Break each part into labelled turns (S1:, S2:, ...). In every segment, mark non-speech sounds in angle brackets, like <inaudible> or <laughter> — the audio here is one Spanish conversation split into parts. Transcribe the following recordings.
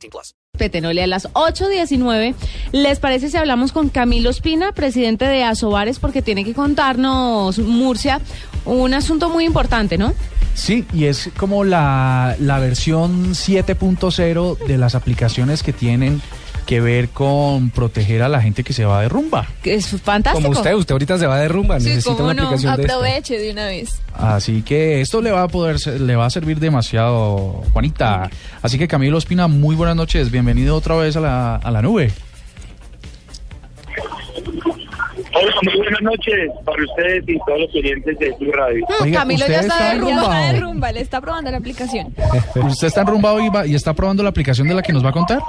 S1: 18 plus.
S2: Petenole a las 8.19. ¿Les parece si hablamos con Camilo Espina, presidente de Asobares, porque tiene que contarnos, Murcia, un asunto muy importante, ¿no?
S3: Sí, y es como la, la versión 7.0 de las aplicaciones que tienen que ver con proteger a la gente que se va de rumba.
S2: Que es fantástico.
S4: Como usted, usted ahorita se va de rumba,
S5: Sí,
S4: necesita una
S5: no,
S4: aplicación de
S5: aproveche de una vez.
S3: Así que esto le va a poder le va a servir demasiado, Juanita. Así que Camilo Espina, muy buenas noches, bienvenido otra vez a la, a la nube.
S6: Hola, muy buenas noches para ustedes y todos los clientes de Blue Radio.
S3: Oiga,
S2: Camilo ya está
S3: está
S2: de
S3: en
S2: rumba.
S5: Ya está de rumba, le está probando la aplicación. <laughs>
S3: ¿Usted está enrumbado y, va- y está probando la aplicación de la que nos va a contar?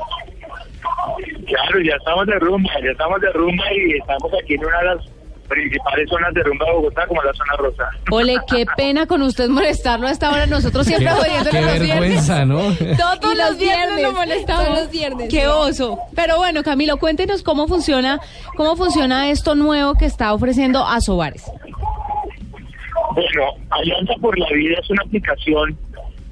S6: Claro, ya estamos de rumba, ya estamos de rumba y estamos aquí en una de las principales zonas de rumba de Bogotá, como la zona rosa.
S2: Ole, qué <laughs> pena con usted molestarlo a esta hora. Nosotros siempre jodiéndole los viernes.
S4: vergüenza, ¿no? <laughs>
S2: Todos los
S5: los
S2: viernes
S5: viernes,
S2: lo molestamos.
S5: los viernes.
S2: Qué oso. Pero bueno, Camilo, cuéntenos cómo funciona, cómo funciona esto nuevo que está ofreciendo Asobares.
S6: Bueno, Alianza por la Vida es una aplicación.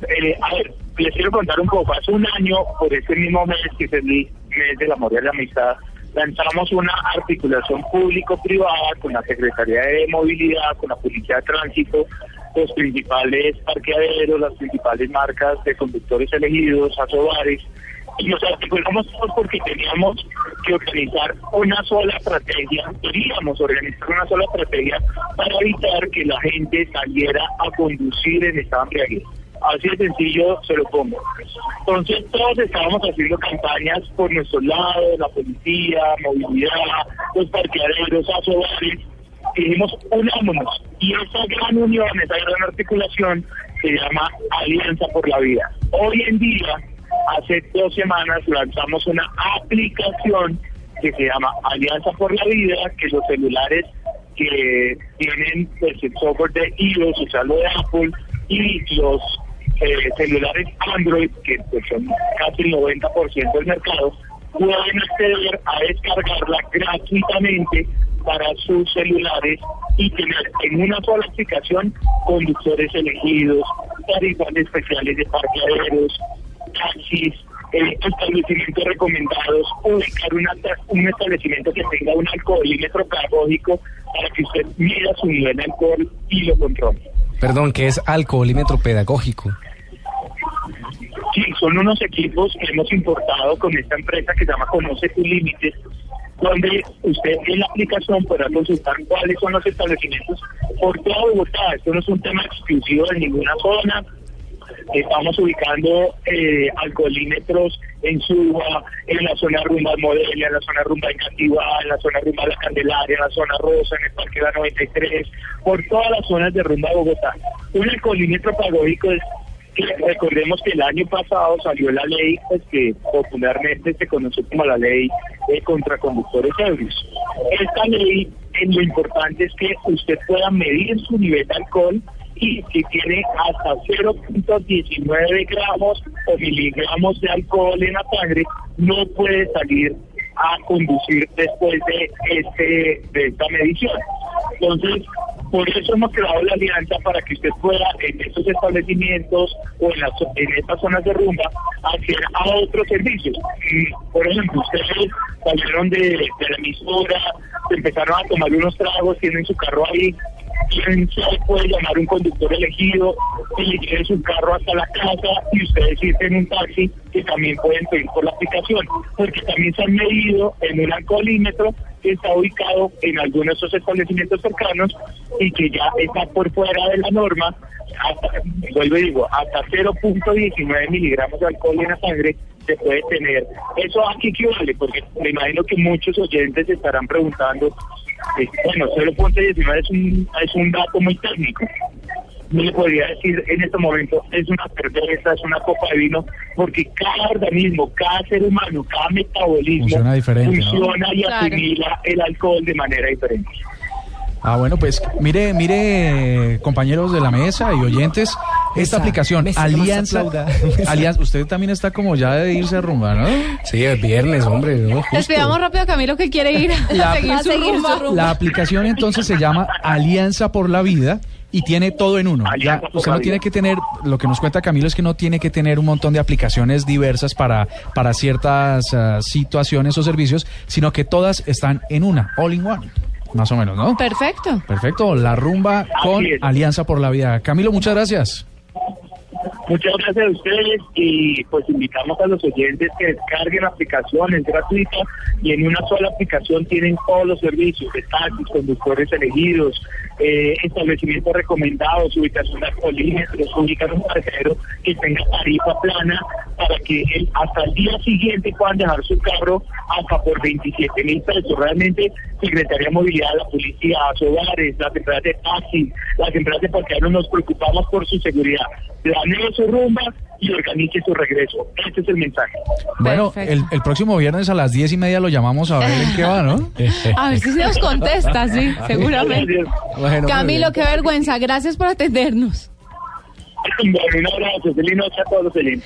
S6: eh, a ver, les quiero contar un poco. Hace un año, por este mismo mes, que es el mes del amor y la amistad, lanzamos una articulación público-privada con la Secretaría de Movilidad, con la Policía de Tránsito, los principales parqueaderos, las principales marcas de conductores elegidos, asobares. Y nos articulamos todos porque teníamos que organizar una sola estrategia, queríamos organizar una sola estrategia para evitar que la gente saliera a conducir en estado embriaguez. Así de sencillo se lo pongo. Entonces todos estábamos haciendo campañas por nuestro lado, la policía, movilidad, los parqueaderos, asobares, dijimos unámonos. Y esa gran unión, esa gran articulación se llama Alianza por la Vida. Hoy en día, hace dos semanas lanzamos una aplicación que se llama Alianza por la Vida, que los celulares que tienen pues, el software de iOS, o sea, lo de Apple, y los eh, celulares Android, que pues, son casi el 90% del mercado, pueden acceder a descargarla gratuitamente para sus celulares y tener en una sola aplicación conductores elegidos, tarifas especiales de parqueaderos, taxis, eh, establecimientos recomendados, ubicar una, un establecimiento que tenga un alcoholímetro pedagógico para que usted mida su nivel de alcohol y lo controle.
S4: Perdón, que es alcoholímetro pedagógico.
S6: Son unos equipos que hemos importado con esta empresa que se llama Conoce tus límites, donde usted en la aplicación podrá consultar cuáles son los establecimientos por toda Bogotá. Esto no es un tema exclusivo de ninguna zona. Estamos ubicando eh, alcoholímetros en Suba, en la zona rumba Modelia, en la zona rumba de Cativá, en la zona rumba La Candelaria, en la zona Rosa, en el Parque La 93, por todas las zonas de rumba de Bogotá. Un alcoholímetro pedagógico es recordemos que el año pasado salió la ley pues, que popularmente se conoce como la ley eh, contra conductores ebrios. Esta ley, en lo importante es que usted pueda medir su nivel de alcohol y si tiene hasta 0.19 gramos o miligramos de alcohol en la sangre, no puede salir a conducir después de este de esta medición. Entonces, por eso hemos creado la alianza para que usted pueda en estos establecimientos o en, las, en estas zonas de rumba acceder a otros servicios. Por ejemplo, ustedes salieron de, de la emisora, empezaron a tomar unos tragos, tienen su carro ahí, quien se puede llamar un conductor elegido que le lleve su carro hasta la casa y ustedes irse un taxi que también pueden pedir por la aplicación, porque también se han medido en un alcoholímetro que está ubicado en algunos de esos establecimientos cercanos y que ya está por fuera de la norma, hasta, vuelvo y digo, hasta 0.19 miligramos de alcohol en la sangre se puede tener. ¿Eso a qué equivale? Porque me imagino que muchos oyentes estarán preguntando, eh, bueno, 0.19 es un, es un dato muy técnico. No le podría decir en este momento es una cerveza, es una copa de vino, porque cada organismo, cada ser humano, cada metabolismo
S3: Funciona diferente, ¿no?
S6: funciona y
S2: Claro.
S6: asimila el alcohol de manera diferente.
S3: Ah, bueno, pues mire, mire, compañeros de la mesa y oyentes, esta aplicación Alianza, usted también está como ya de irse a rumba, ¿no?
S4: Sí, es viernes, hombre. ¿no?
S2: Despidamos rápido a Camilo que quiere ir a
S3: La-
S2: seguir,
S5: a
S2: su,
S5: seguir
S2: rumba.
S5: su rumba.
S3: La aplicación entonces se llama Alianza por la Vida y tiene todo en uno. Ya, usted no tiene que tener, lo que nos cuenta Camilo es que no tiene que tener un montón de aplicaciones diversas para, para ciertas ah, situaciones o servicios, sino que todas están en una, all in one, más o menos, ¿no?
S2: Perfecto.
S3: Perfecto, la rumba con. Alianza por la Vida. Camilo, muchas gracias.
S6: Muchas gracias a ustedes y pues invitamos a los oyentes que descarguen la aplicación, es gratuita y en una sola aplicación tienen todos los servicios de taxis, conductores elegidos, eh, establecimientos recomendados, ubicación de alcoholímetros, ubicar un parqueadero que tenga tarifa plana para que el- hasta el día siguiente puedan dejar su carro hasta por 27 mil pesos. Realmente, Secretaría de Movilidad, la policía, hogares, las empresas de taxi, las empresas de parqueaderos nos preocupamos por su seguridad. Planee su rumba y organice su regreso. Este es el mensaje.
S3: Bueno, el, el próximo viernes a las diez y media lo llamamos a ver en qué va, ¿no? <laughs>
S2: A ver si se nos contesta, sí, <laughs> seguramente.
S3: Bueno,
S2: Camilo, qué vergüenza. Gracias por atendernos. <laughs>
S6: Bueno, un abrazo. Feliz noche a todos. Feliz.